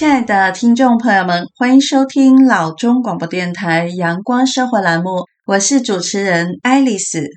亲爱的听众朋友们，欢迎收听老中广播电台阳光生活栏目，我是主持人爱丽丝。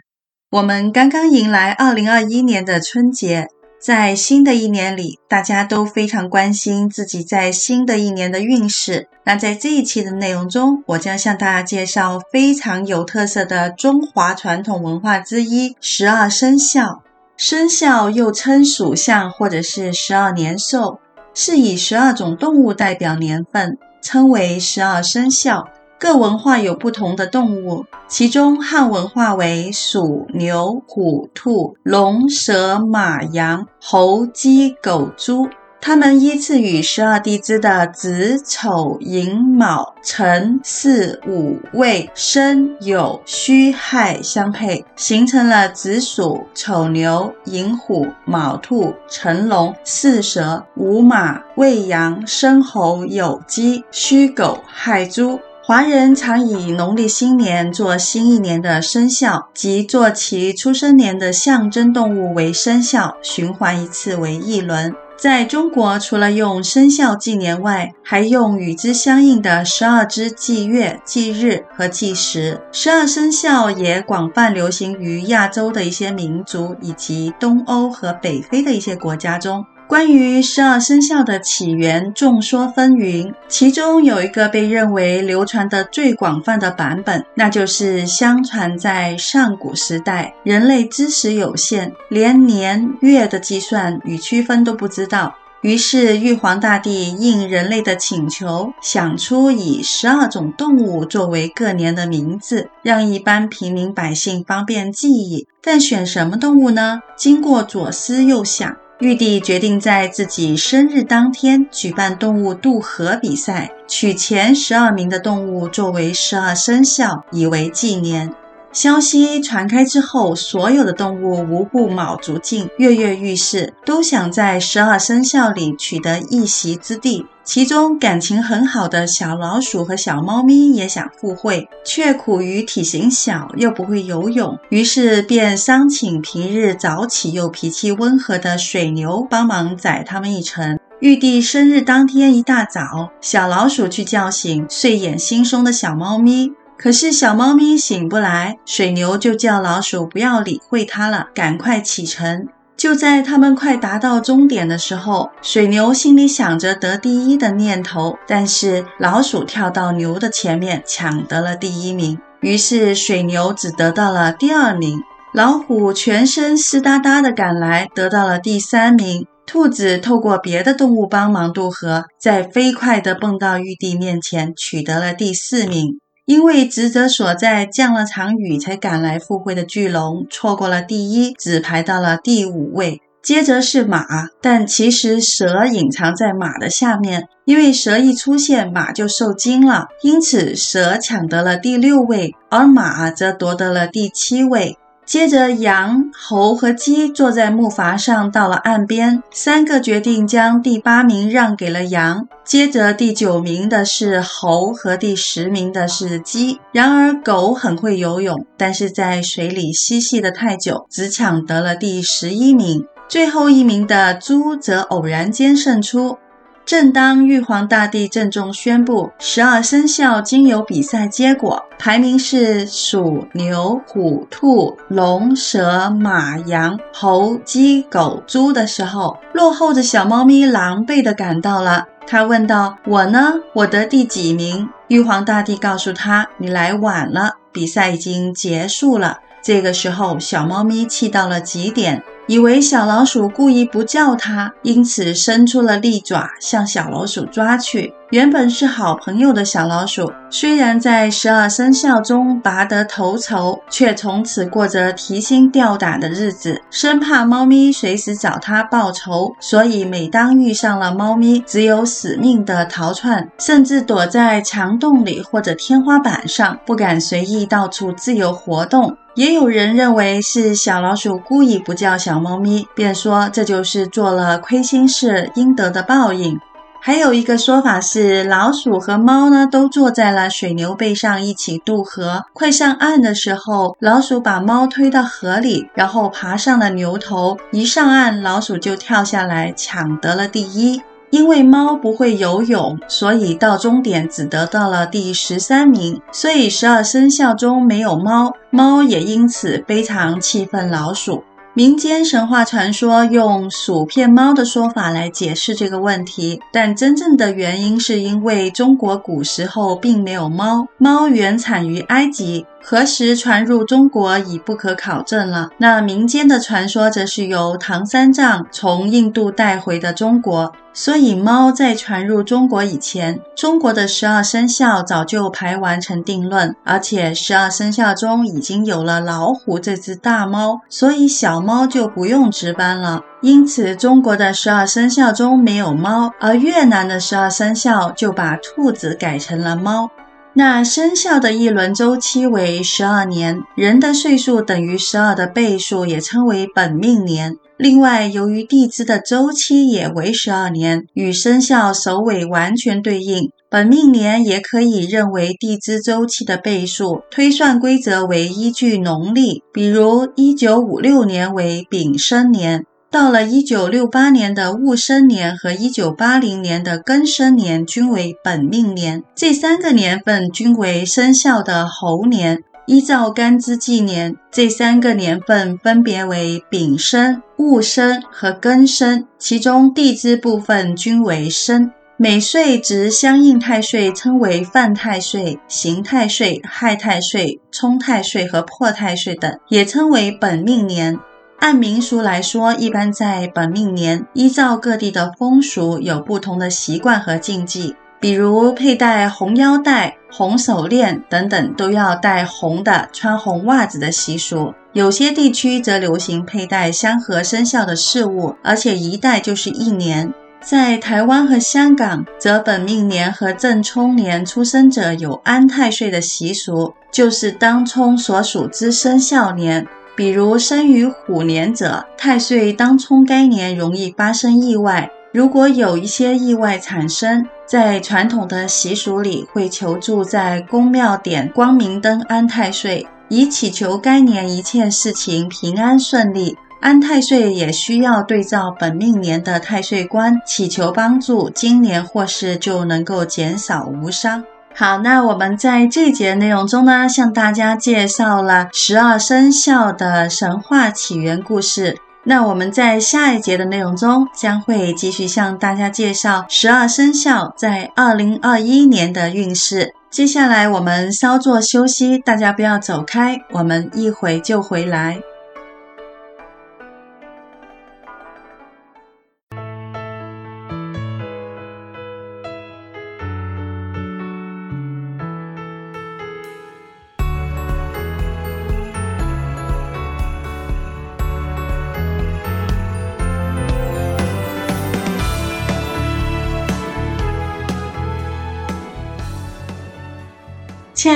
我们刚刚迎来二零二一年的春节，在新的一年里，大家都非常关心自己在新的一年的运势。那在这一期的内容中，我将向大家介绍非常有特色的中华传统文化之一——十二生肖。生肖又称属相或者是十二年兽。是以十二种动物代表年份，称为十二生肖。各文化有不同的动物，其中汉文化为鼠、牛、虎、兔、龙、蛇、马、羊、猴、鸡、狗、猪。它们依次与十二地支的子、丑、寅、卯、辰、巳、午、未、申、酉、戌、亥相配，形成了子鼠、丑牛、寅虎、卯兔、辰龙、巳蛇、午马、未羊、申猴、酉鸡、戌狗、亥猪。华人常以农历新年做新一年的生肖，即做其出生年的象征动物为生肖，循环一次为一轮。在中国，除了用生肖纪年外，还用与之相应的十二支纪月、纪日和纪时。十二生肖也广泛流行于亚洲的一些民族以及东欧和北非的一些国家中。关于十二生肖的起源，众说纷纭。其中有一个被认为流传的最广泛的版本，那就是相传在上古时代，人类知识有限，连年月的计算与区分都不知道。于是玉皇大帝应人类的请求，想出以十二种动物作为各年的名字，让一般平民百姓方便记忆。但选什么动物呢？经过左思右想。玉帝决定在自己生日当天举办动物渡河比赛，取前十二名的动物作为十二生肖，以为纪念。消息传开之后，所有的动物无不卯足劲，跃跃欲试，都想在十二生肖里取得一席之地。其中感情很好的小老鼠和小猫咪也想赴会，却苦于体型小又不会游泳，于是便商请平日早起又脾气温和的水牛帮忙载他们一程。玉帝生日当天一大早，小老鼠去叫醒睡眼惺忪的小猫咪。可是小猫咪醒不来，水牛就叫老鼠不要理会它了，赶快启程。就在他们快达到终点的时候，水牛心里想着得第一的念头，但是老鼠跳到牛的前面，抢得了第一名。于是水牛只得到了第二名。老虎全身湿哒哒的赶来，得到了第三名。兔子透过别的动物帮忙渡河，再飞快地蹦到玉帝面前，取得了第四名。因为职责所在，降了场雨才赶来赴会的巨龙错过了第一，只排到了第五位。接着是马，但其实蛇隐藏在马的下面，因为蛇一出现，马就受惊了，因此蛇抢得了第六位，而马则夺得了第七位。接着，羊、猴和鸡坐在木筏上，到了岸边。三个决定将第八名让给了羊。接着，第九名的是猴和第十名的是鸡。然而，狗很会游泳，但是在水里嬉戏得太久，只抢得了第十一名。最后一名的猪则偶然间胜出。正当玉皇大帝郑重宣布十二生肖经由比赛结果，排名是鼠、牛、虎、兔、龙、蛇、马、羊、猴、鸡、狗、猪的时候，落后的小猫咪狼狈地赶到了。他问道：“我呢？我得第几名？”玉皇大帝告诉他：“你来晚了，比赛已经结束了。”这个时候，小猫咪气到了极点。以为小老鼠故意不叫它，因此伸出了利爪向小老鼠抓去。原本是好朋友的小老鼠，虽然在十二生肖中拔得头筹，却从此过着提心吊胆的日子，生怕猫咪随时找它报仇。所以每当遇上了猫咪，只有死命的逃窜，甚至躲在墙洞里或者天花板上，不敢随意到处自由活动。也有人认为是小老鼠故意不叫小猫咪，便说这就是做了亏心事应得的报应。还有一个说法是，老鼠和猫呢都坐在了水牛背上一起渡河。快上岸的时候，老鼠把猫推到河里，然后爬上了牛头。一上岸，老鼠就跳下来抢得了第一。因为猫不会游泳，所以到终点只得到了第十三名。所以十二生肖中没有猫，猫也因此非常气愤老鼠。民间神话传说用薯片猫的说法来解释这个问题，但真正的原因是因为中国古时候并没有猫，猫原产于埃及。何时传入中国已不可考证了。那民间的传说则是由唐三藏从印度带回的中国，所以猫在传入中国以前，中国的十二生肖早就排完成定论，而且十二生肖中已经有了老虎这只大猫，所以小猫就不用值班了。因此，中国的十二生肖中没有猫，而越南的十二生肖就把兔子改成了猫。那生肖的一轮周期为十二年，人的岁数等于十二的倍数也称为本命年。另外，由于地支的周期也为十二年，与生肖首尾完全对应，本命年也可以认为地支周期的倍数。推算规则为依据农历，比如一九五六年为丙申年。到了一九六八年的戊申年和一九八零年的庚申年均为本命年，这三个年份均为生肖的猴年。依照干支纪年，这三个年份分别为丙申、戊申和庚申，其中地支部分均为申。每岁值相应太岁称为犯太岁、刑太岁、害太岁、冲太岁和破太岁等，也称为本命年。按民俗来说，一般在本命年，依照各地的风俗，有不同的习惯和禁忌。比如佩戴红腰带、红手链等等，都要戴红的，穿红袜子的习俗。有些地区则流行佩戴相合生肖的饰物，而且一戴就是一年。在台湾和香港，则本命年和正冲年出生者有安太岁的习俗，就是当冲所属之生肖年。比如生于虎年者，太岁当冲该年容易发生意外。如果有一些意外产生，在传统的习俗里，会求助在宫庙点光明灯安太岁，以祈求该年一切事情平安顺利。安太岁也需要对照本命年的太岁官，祈求帮助，今年或是就能够减少无伤。好，那我们在这节内容中呢，向大家介绍了十二生肖的神话起源故事。那我们在下一节的内容中，将会继续向大家介绍十二生肖在二零二一年的运势。接下来我们稍作休息，大家不要走开，我们一会就回来。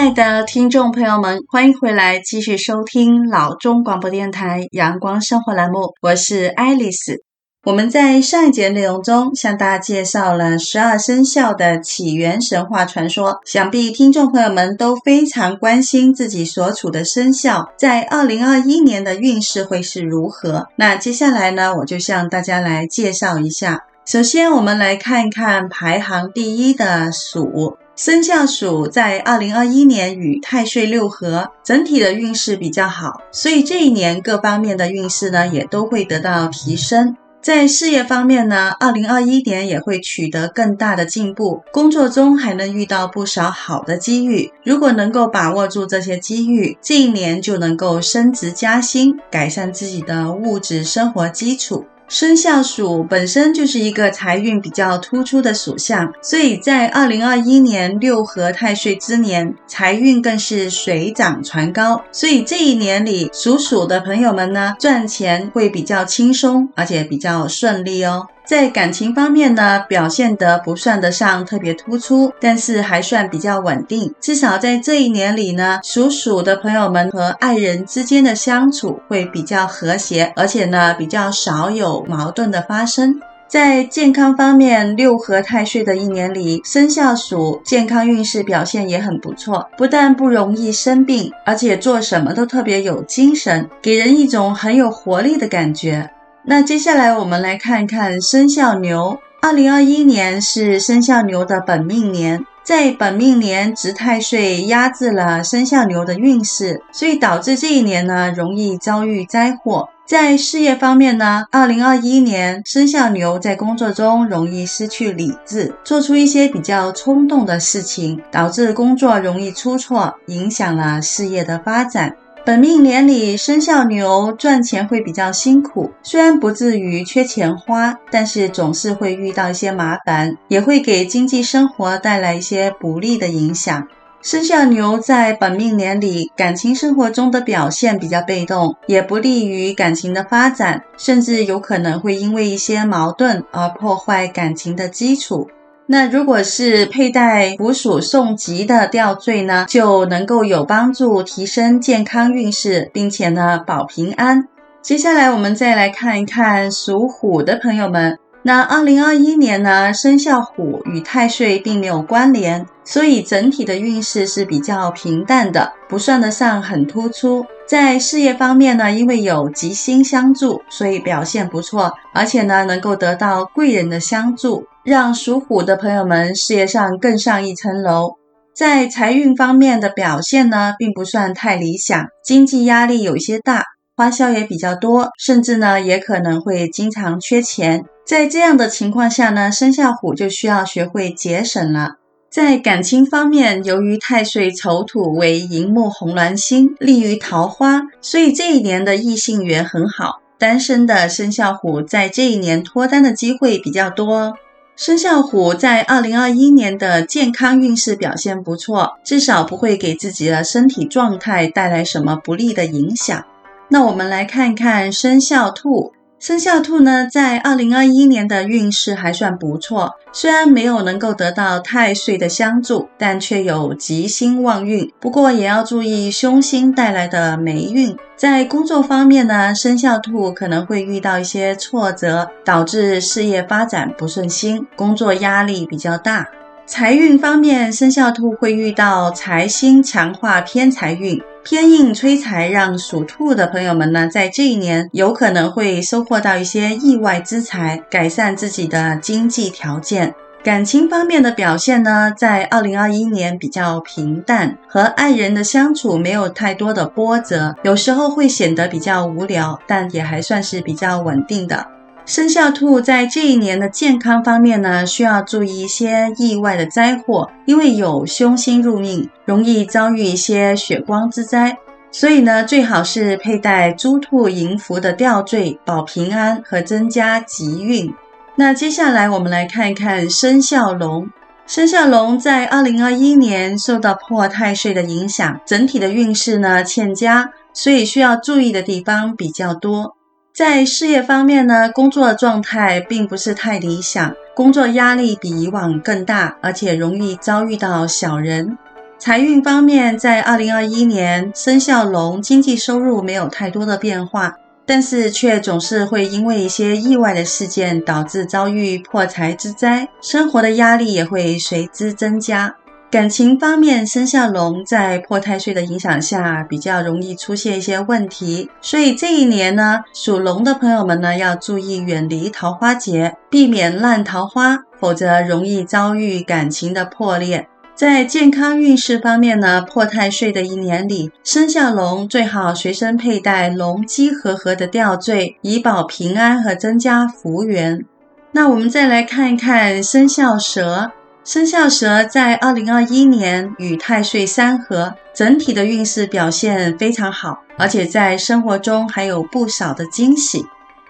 亲爱的听众朋友们，欢迎回来，继续收听老中广播电台阳光生活栏目，我是爱丽丝。我们在上一节内容中向大家介绍了十二生肖的起源神话传说，想必听众朋友们都非常关心自己所处的生肖在二零二一年的运势会是如何。那接下来呢，我就向大家来介绍一下。首先，我们来看一看排行第一的鼠。生肖鼠在二零二一年与太岁六合，整体的运势比较好，所以这一年各方面的运势呢也都会得到提升。在事业方面呢，二零二一年也会取得更大的进步，工作中还能遇到不少好的机遇。如果能够把握住这些机遇，这一年就能够升职加薪，改善自己的物质生活基础。生肖鼠本身就是一个财运比较突出的属相，所以在二零二一年六合太岁之年，财运更是水涨船高。所以这一年里，属鼠的朋友们呢，赚钱会比较轻松，而且比较顺利哦。在感情方面呢，表现得不算得上特别突出，但是还算比较稳定。至少在这一年里呢，属鼠的朋友们和爱人之间的相处会比较和谐，而且呢，比较少有矛盾的发生。在健康方面，六合太岁的一年里，生肖鼠健康运势表现也很不错，不但不容易生病，而且做什么都特别有精神，给人一种很有活力的感觉。那接下来我们来看看生肖牛。二零二一年是生肖牛的本命年，在本命年值太岁压制了生肖牛的运势，所以导致这一年呢容易遭遇灾祸。在事业方面呢，二零二一年生肖牛在工作中容易失去理智，做出一些比较冲动的事情，导致工作容易出错，影响了事业的发展。本命年里生肖牛赚钱会比较辛苦，虽然不至于缺钱花，但是总是会遇到一些麻烦，也会给经济生活带来一些不利的影响。生肖牛在本命年里，感情生活中的表现比较被动，也不利于感情的发展，甚至有可能会因为一些矛盾而破坏感情的基础。那如果是佩戴福鼠送吉的吊坠呢，就能够有帮助提升健康运势，并且呢保平安。接下来我们再来看一看属虎的朋友们。那二零二一年呢，生肖虎与太岁并没有关联，所以整体的运势是比较平淡的，不算得上很突出。在事业方面呢，因为有吉星相助，所以表现不错，而且呢，能够得到贵人的相助，让属虎的朋友们事业上更上一层楼。在财运方面的表现呢，并不算太理想，经济压力有些大。花销也比较多，甚至呢也可能会经常缺钱。在这样的情况下呢，生肖虎就需要学会节省了。在感情方面，由于太岁丑土为寅木红鸾星，利于桃花，所以这一年的异性缘很好。单身的生肖虎在这一年脱单的机会比较多。生肖虎在二零二一年的健康运势表现不错，至少不会给自己的身体状态带来什么不利的影响。那我们来看看生肖兔。生肖兔呢，在二零二一年的运势还算不错，虽然没有能够得到太岁的相助，但却有吉星旺运。不过也要注意凶星带来的霉运。在工作方面呢，生肖兔可能会遇到一些挫折，导致事业发展不顺心，工作压力比较大。财运方面，生肖兔会遇到财星强化偏财运，偏印催财，让属兔的朋友们呢，在这一年有可能会收获到一些意外之财，改善自己的经济条件。感情方面的表现呢，在二零二一年比较平淡，和爱人的相处没有太多的波折，有时候会显得比较无聊，但也还算是比较稳定的。生肖兔在这一年的健康方面呢，需要注意一些意外的灾祸，因为有凶星入命，容易遭遇一些血光之灾。所以呢，最好是佩戴猪兔迎福的吊坠，保平安和增加吉运。那接下来我们来看一看生肖龙。生肖龙在二零二一年受到破太岁的影响，整体的运势呢欠佳，所以需要注意的地方比较多。在事业方面呢，工作状态并不是太理想，工作压力比以往更大，而且容易遭遇到小人。财运方面，在二零二一年，生肖龙经济收入没有太多的变化，但是却总是会因为一些意外的事件导致遭遇破财之灾，生活的压力也会随之增加。感情方面，生肖龙在破太岁的影响下，比较容易出现一些问题，所以这一年呢，属龙的朋友们呢，要注意远离桃花劫，避免烂桃花，否则容易遭遇感情的破裂。在健康运势方面呢，破太岁的一年里，生肖龙最好随身佩戴龙鸡和合的吊坠，以保平安和增加福缘。那我们再来看一看生肖蛇。生肖蛇在二零二一年与太岁三合，整体的运势表现非常好，而且在生活中还有不少的惊喜。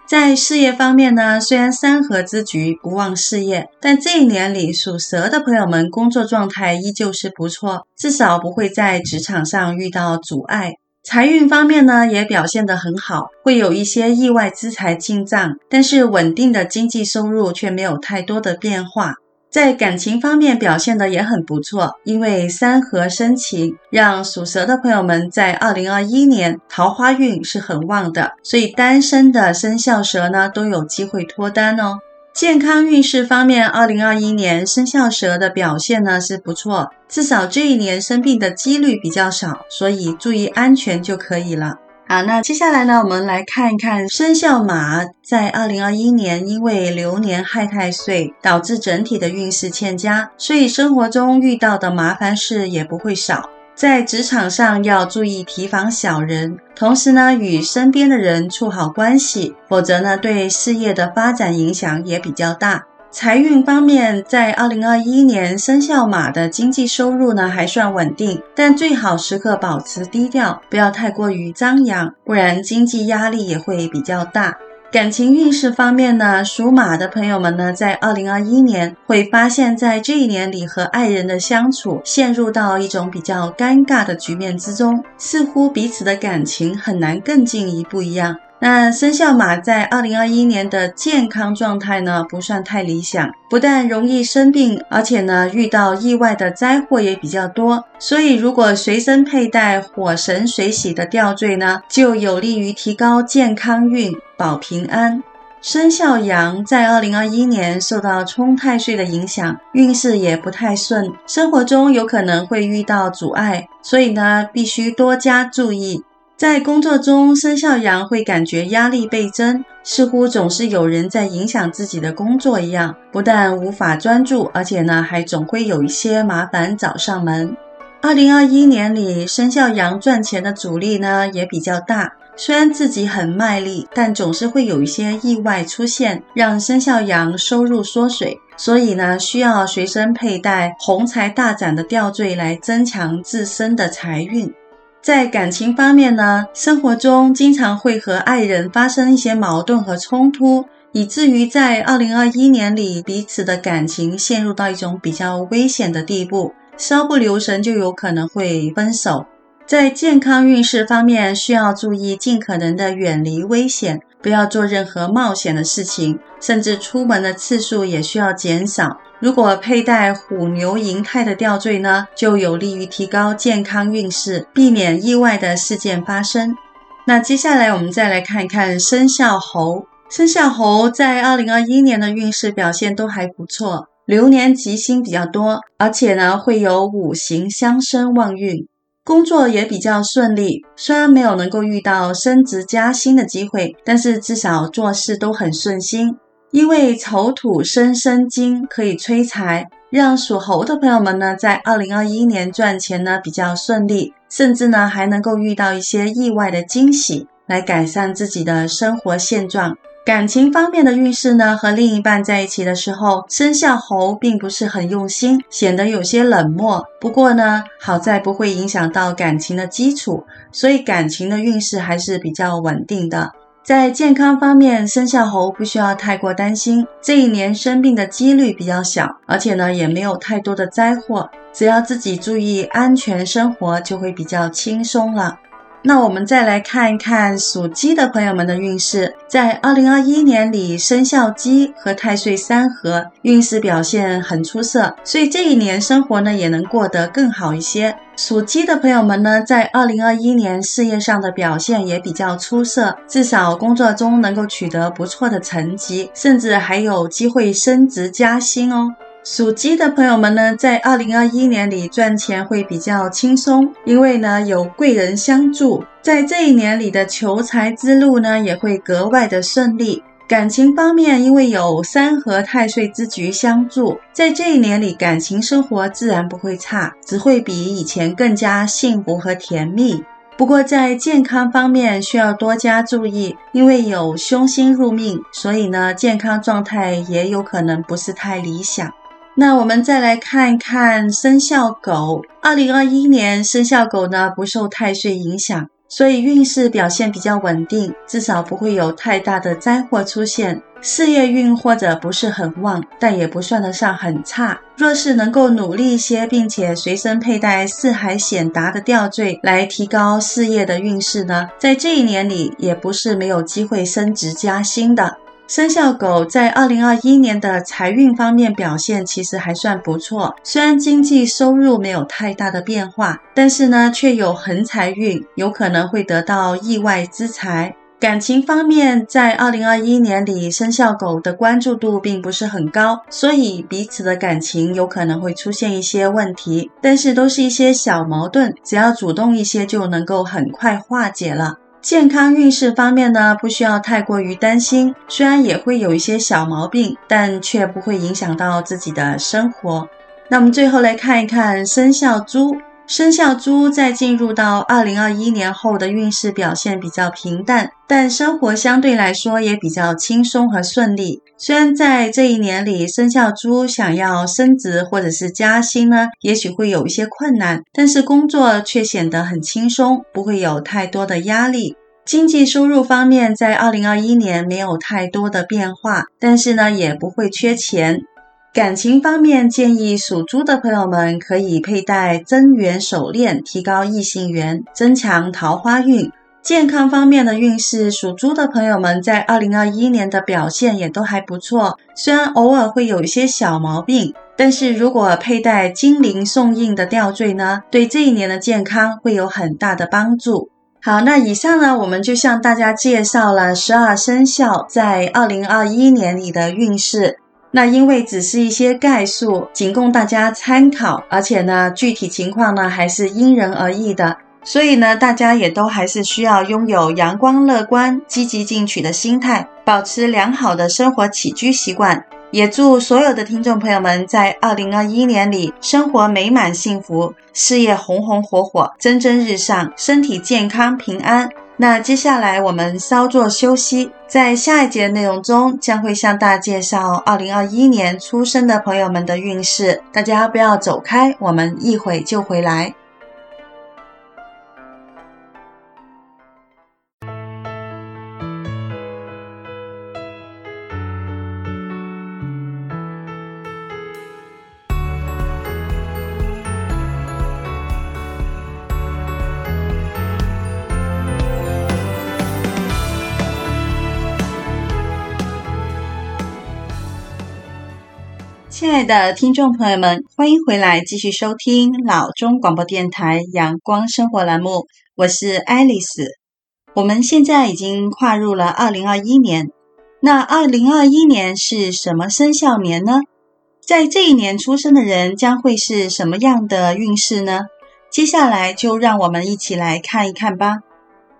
在事业方面呢，虽然三合之局不旺事业，但这一年里属蛇的朋友们工作状态依旧是不错，至少不会在职场上遇到阻碍。财运方面呢，也表现得很好，会有一些意外之财进账，但是稳定的经济收入却没有太多的变化。在感情方面表现的也很不错，因为三合生情，让属蛇的朋友们在二零二一年桃花运是很旺的，所以单身的生肖蛇呢都有机会脱单哦。健康运势方面，二零二一年生肖蛇的表现呢是不错，至少这一年生病的几率比较少，所以注意安全就可以了。好，那接下来呢，我们来看一看生肖马在二零二一年，因为流年害太岁，导致整体的运势欠佳，所以生活中遇到的麻烦事也不会少。在职场上要注意提防小人，同时呢，与身边的人处好关系，否则呢，对事业的发展影响也比较大。财运方面，在二零二一年，生肖马的经济收入呢还算稳定，但最好时刻保持低调，不要太过于张扬，不然经济压力也会比较大。感情运势方面呢，属马的朋友们呢，在二零二一年会发现，在这一年里和爱人的相处陷入到一种比较尴尬的局面之中，似乎彼此的感情很难更进一步一样。那生肖马在二零二一年的健康状态呢，不算太理想，不但容易生病，而且呢，遇到意外的灾祸也比较多。所以，如果随身佩戴火神水洗的吊坠呢，就有利于提高健康运，保平安。生肖羊在二零二一年受到冲太岁的影响，运势也不太顺，生活中有可能会遇到阻碍，所以呢，必须多加注意。在工作中，生肖羊会感觉压力倍增，似乎总是有人在影响自己的工作一样，不但无法专注，而且呢，还总会有一些麻烦找上门。二零二一年里，生肖羊赚钱的阻力呢也比较大，虽然自己很卖力，但总是会有一些意外出现，让生肖羊收入缩水，所以呢，需要随身佩戴红财大展的吊坠来增强自身的财运。在感情方面呢，生活中经常会和爱人发生一些矛盾和冲突，以至于在二零二一年里，彼此的感情陷入到一种比较危险的地步，稍不留神就有可能会分手。在健康运势方面，需要注意尽可能的远离危险。不要做任何冒险的事情，甚至出门的次数也需要减少。如果佩戴虎牛银泰的吊坠呢，就有利于提高健康运势，避免意外的事件发生。那接下来我们再来看一看生肖猴。生肖猴在二零二一年的运势表现都还不错，流年吉星比较多，而且呢会有五行相生旺运。工作也比较顺利，虽然没有能够遇到升职加薪的机会，但是至少做事都很顺心。因为丑土生生金可以催财，让属猴的朋友们呢，在二零二一年赚钱呢比较顺利，甚至呢还能够遇到一些意外的惊喜，来改善自己的生活现状。感情方面的运势呢，和另一半在一起的时候，生肖猴并不是很用心，显得有些冷漠。不过呢，好在不会影响到感情的基础，所以感情的运势还是比较稳定的。在健康方面，生肖猴不需要太过担心，这一年生病的几率比较小，而且呢也没有太多的灾祸，只要自己注意安全生活，就会比较轻松了。那我们再来看一看属鸡的朋友们的运势，在二零二一年里，生肖鸡和太岁三合，运势表现很出色，所以这一年生活呢也能过得更好一些。属鸡的朋友们呢，在二零二一年事业上的表现也比较出色，至少工作中能够取得不错的成绩，甚至还有机会升职加薪哦。属鸡的朋友们呢，在二零二一年里赚钱会比较轻松，因为呢有贵人相助，在这一年里的求财之路呢也会格外的顺利。感情方面，因为有三合太岁之局相助，在这一年里感情生活自然不会差，只会比以前更加幸福和甜蜜。不过在健康方面需要多加注意，因为有凶星入命，所以呢健康状态也有可能不是太理想。那我们再来看看生肖狗。二零二一年生肖狗呢不受太岁影响，所以运势表现比较稳定，至少不会有太大的灾祸出现。事业运或者不是很旺，但也不算得上很差。若是能够努力一些，并且随身佩戴四海显达的吊坠来提高事业的运势呢，在这一年里也不是没有机会升职加薪的。生肖狗在二零二一年的财运方面表现其实还算不错，虽然经济收入没有太大的变化，但是呢却有横财运，有可能会得到意外之财。感情方面，在二零二一年里，生肖狗的关注度并不是很高，所以彼此的感情有可能会出现一些问题，但是都是一些小矛盾，只要主动一些就能够很快化解了。健康运势方面呢，不需要太过于担心，虽然也会有一些小毛病，但却不会影响到自己的生活。那我们最后来看一看生肖猪。生肖猪在进入到二零二一年后的运势表现比较平淡，但生活相对来说也比较轻松和顺利。虽然在这一年里，生肖猪想要升职或者是加薪呢，也许会有一些困难，但是工作却显得很轻松，不会有太多的压力。经济收入方面，在二零二一年没有太多的变化，但是呢，也不会缺钱。感情方面，建议属猪的朋友们可以佩戴真元手链，提高异性缘，增强桃花运。健康方面的运势，属猪的朋友们在二零二一年的表现也都还不错，虽然偶尔会有一些小毛病，但是如果佩戴金灵送印的吊坠呢，对这一年的健康会有很大的帮助。好，那以上呢，我们就向大家介绍了十二生肖在二零二一年里的运势。那因为只是一些概述，仅供大家参考，而且呢，具体情况呢还是因人而异的，所以呢，大家也都还是需要拥有阳光乐观、积极进取的心态，保持良好的生活起居习惯。也祝所有的听众朋友们在二零二一年里生活美满幸福，事业红红火火、蒸蒸日上，身体健康平安。那接下来我们稍作休息，在下一节内容中将会向大家介绍二零二一年出生的朋友们的运势，大家不要走开，我们一会就回来。亲爱的听众朋友们，欢迎回来，继续收听老中广播电台阳光生活栏目。我是爱丽丝。我们现在已经跨入了二零二一年，那二零二一年是什么生肖年呢？在这一年出生的人将会是什么样的运势呢？接下来就让我们一起来看一看吧。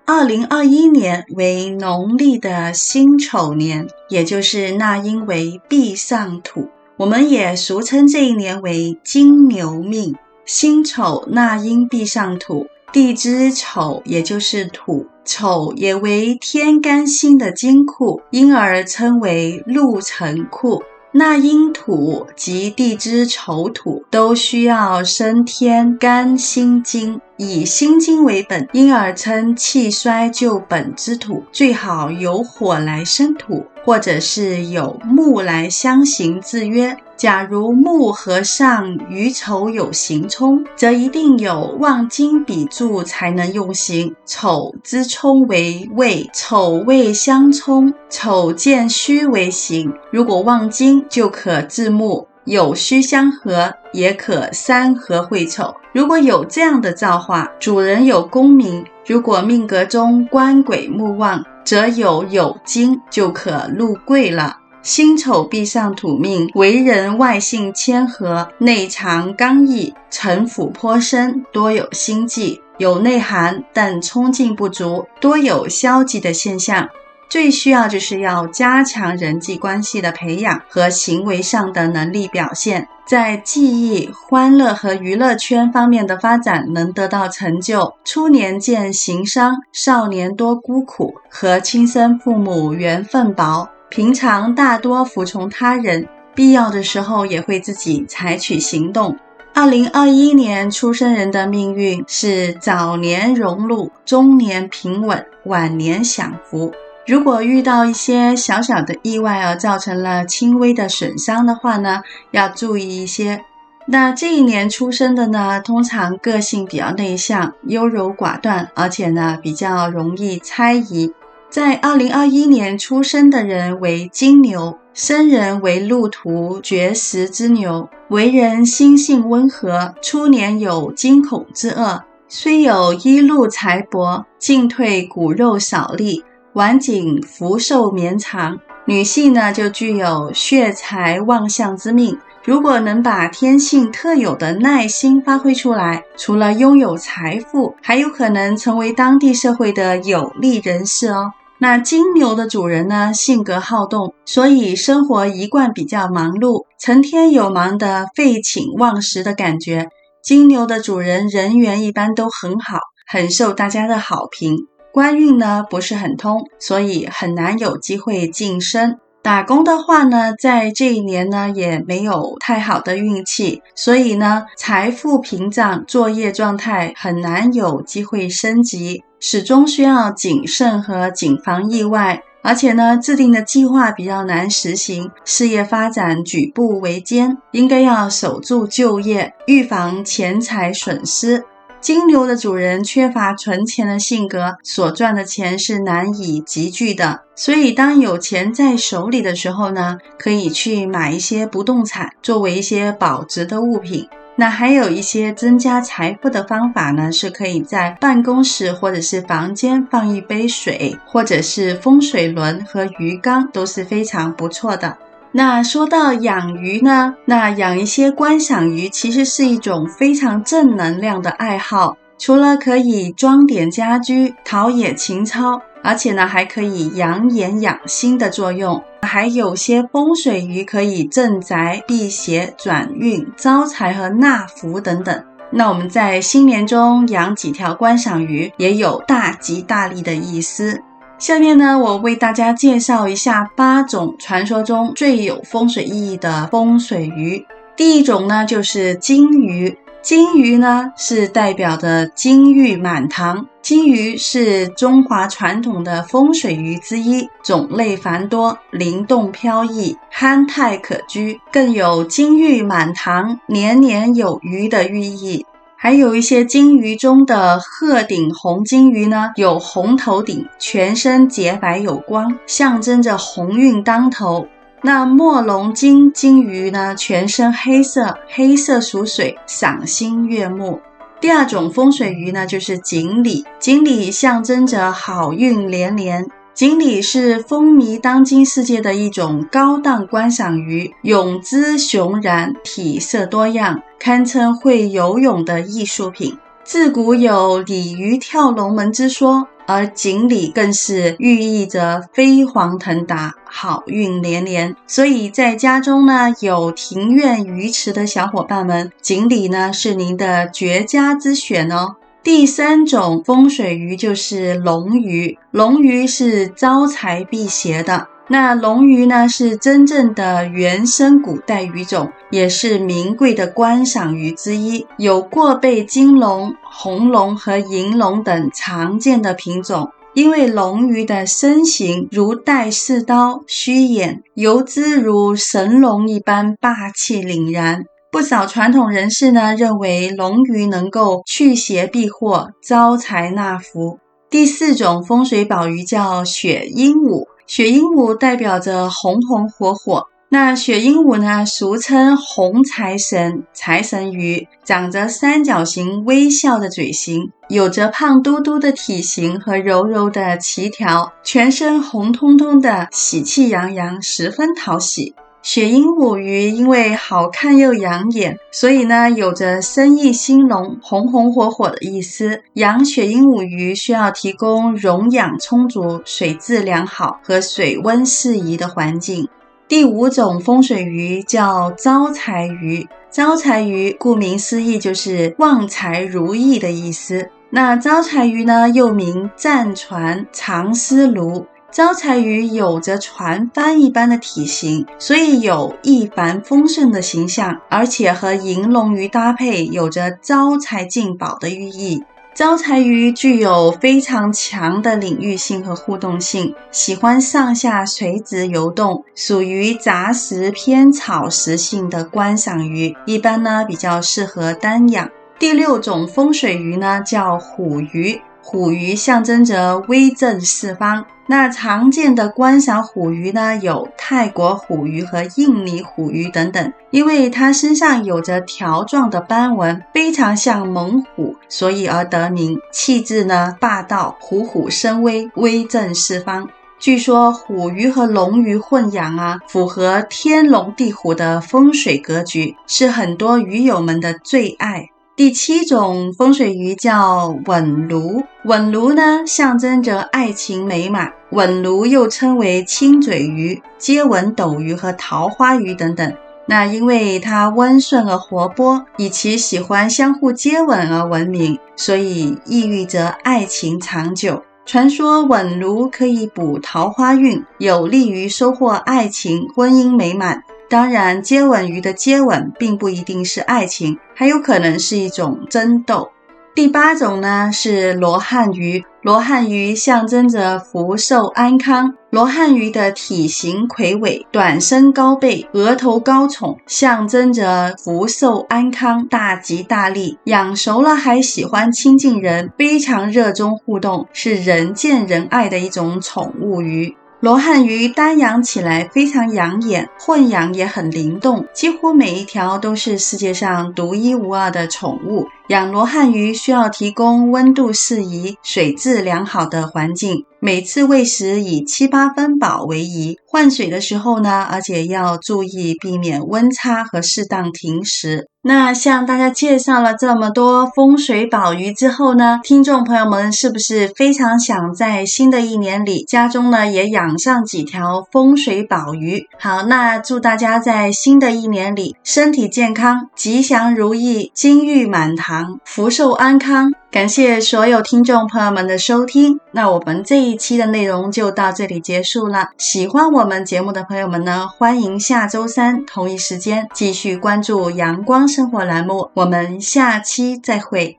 二零二一年为农历的辛丑年，也就是纳音为弼上土。我们也俗称这一年为金牛命，辛丑纳音弼上土，地支丑也就是土，丑也为天干辛的金库，因而称为禄辰库。纳音土及地支丑土都需要生天干辛金。以辛金为本，因而称气衰就本之土，最好有火来生土，或者是有木来相刑制约。假如木和上与丑有刑冲，则一定有旺金比助才能用刑。丑之冲为未，丑未相冲，丑见戌为刑。如果旺金，就可制木。有虚相合，也可三合会丑。如果有这样的造化，主人有功名；如果命格中官鬼木旺，则有酉金，就可入贵了。辛丑必上土命，为人外性谦和，内藏刚毅，城府颇深，多有心计，有内涵，但冲劲不足，多有消极的现象。最需要就是要加强人际关系的培养和行为上的能力表现，在记忆、欢乐和娱乐圈方面的发展能得到成就。初年见行商，少年多孤苦，和亲生父母缘分薄。平常大多服从他人，必要的时候也会自己采取行动。二零二一年出生人的命运是早年荣禄，中年平稳，晚年享福。如果遇到一些小小的意外而造成了轻微的损伤的话呢，要注意一些。那这一年出生的呢，通常个性比较内向、优柔寡断，而且呢比较容易猜疑。在二零二一年出生的人为金牛，生人为路途绝食之牛，为人心性温和，初年有惊恐之厄，虽有一禄财帛，进退骨肉少利。晚景福寿绵长，女性呢就具有血财旺相之命。如果能把天性特有的耐心发挥出来，除了拥有财富，还有可能成为当地社会的有力人士哦。那金牛的主人呢，性格好动，所以生活一贯比较忙碌，成天有忙的废寝忘食的感觉。金牛的主人人缘一般都很好，很受大家的好评。官运呢不是很通，所以很难有机会晋升。打工的话呢，在这一年呢也没有太好的运气，所以呢财富屏障，作业状态很难有机会升级，始终需要谨慎和谨防意外。而且呢，制定的计划比较难实行，事业发展举步维艰，应该要守住就业，预防钱财损失。金牛的主人缺乏存钱的性格，所赚的钱是难以积聚的。所以，当有钱在手里的时候呢，可以去买一些不动产，作为一些保值的物品。那还有一些增加财富的方法呢，是可以在办公室或者是房间放一杯水，或者是风水轮和鱼缸，都是非常不错的。那说到养鱼呢，那养一些观赏鱼其实是一种非常正能量的爱好。除了可以装点家居、陶冶情操，而且呢还可以养眼养心的作用。还有些风水鱼可以镇宅、辟邪、转运、招财和纳福等等。那我们在新年中养几条观赏鱼，也有大吉大利的意思。下面呢，我为大家介绍一下八种传说中最有风水意义的风水鱼。第一种呢，就是金鱼。金鱼呢，是代表的金玉满堂。金鱼是中华传统的风水鱼之一，种类繁多，灵动飘逸，憨态可掬，更有金玉满堂、年年有余的寓意。还有一些金鱼中的鹤顶红金鱼呢，有红头顶，全身洁白有光，象征着鸿运当头。那墨龙金金鱼呢，全身黑色，黑色属水，赏心悦目。第二种风水鱼呢，就是锦鲤，锦鲤象征着好运连连。锦鲤是风靡当今世界的一种高档观赏鱼，泳姿雄然，体色多样，堪称会游泳的艺术品。自古有鲤鱼跳龙门之说，而锦鲤更是寓意着飞黄腾达、好运连连。所以在家中呢，有庭院鱼池的小伙伴们，锦鲤呢是您的绝佳之选哦。第三种风水鱼就是龙鱼，龙鱼是招财辟邪的。那龙鱼呢，是真正的原生古代鱼种，也是名贵的观赏鱼之一，有过背金龙、红龙和银龙等常见的品种。因为龙鱼的身形如带四刀，虚眼，游姿如神龙一般霸气凛然。不少传统人士呢，认为龙鱼能够去邪避祸、招财纳福。第四种风水宝鱼叫雪鹦鹉，雪鹦鹉代表着红红火火。那雪鹦鹉呢，俗称红财神、财神鱼，长着三角形微笑的嘴型，有着胖嘟嘟的体型和柔柔的鳍条，全身红彤彤的，喜气洋洋，十分讨喜。雪鹦鹉鱼因为好看又养眼，所以呢，有着生意兴隆、红红火火的意思。养雪鹦鹉鱼需要提供溶氧充足、水质良好和水温适宜的环境。第五种风水鱼叫招财鱼，招财鱼顾名思义就是旺财如意的意思。那招财鱼呢，又名战船、长丝鲈。招财鱼有着船帆一般的体型，所以有一帆风顺的形象，而且和银龙鱼搭配，有着招财进宝的寓意。招财鱼具有非常强的领域性和互动性，喜欢上下垂直游动，属于杂食偏草食性的观赏鱼，一般呢比较适合单养。第六种风水鱼呢叫虎鱼。虎鱼象征着威震四方。那常见的观赏虎鱼呢，有泰国虎鱼和印尼虎鱼等等。因为它身上有着条状的斑纹，非常像猛虎，所以而得名。气质呢霸道，虎虎生威，威震四方。据说虎鱼和龙鱼混养啊，符合天龙地虎的风水格局，是很多鱼友们的最爱。第七种风水鱼叫吻鲈，吻鲈呢象征着爱情美满。吻鲈又称为亲嘴鱼、接吻斗鱼和桃花鱼等等。那因为它温顺而活泼，以其喜欢相互接吻而闻名，所以意着爱情长久。传说吻鲈可以补桃花运，有利于收获爱情、婚姻美满。当然，接吻鱼的接吻并不一定是爱情，还有可能是一种争斗。第八种呢是罗汉鱼，罗汉鱼象征着福寿安康。罗汉鱼的体型魁伟，短身高背，额头高宠，象征着福寿安康、大吉大利。养熟了还喜欢亲近人，非常热衷互动，是人见人爱的一种宠物鱼。罗汉鱼单养起来非常养眼，混养也很灵动，几乎每一条都是世界上独一无二的宠物。养罗汉鱼需要提供温度适宜、水质良好的环境。每次喂食以七八分饱为宜，换水的时候呢，而且要注意避免温差和适当停食。那向大家介绍了这么多风水宝鱼之后呢，听众朋友们是不是非常想在新的一年里家中呢也养上几条风水宝鱼？好，那祝大家在新的一年里身体健康、吉祥如意、金玉满堂福寿安康。感谢所有听众朋友们的收听，那我们这一期的内容就到这里结束了。喜欢我们节目的朋友们呢，欢迎下周三同一时间继续关注阳光生活栏目，我们下期再会。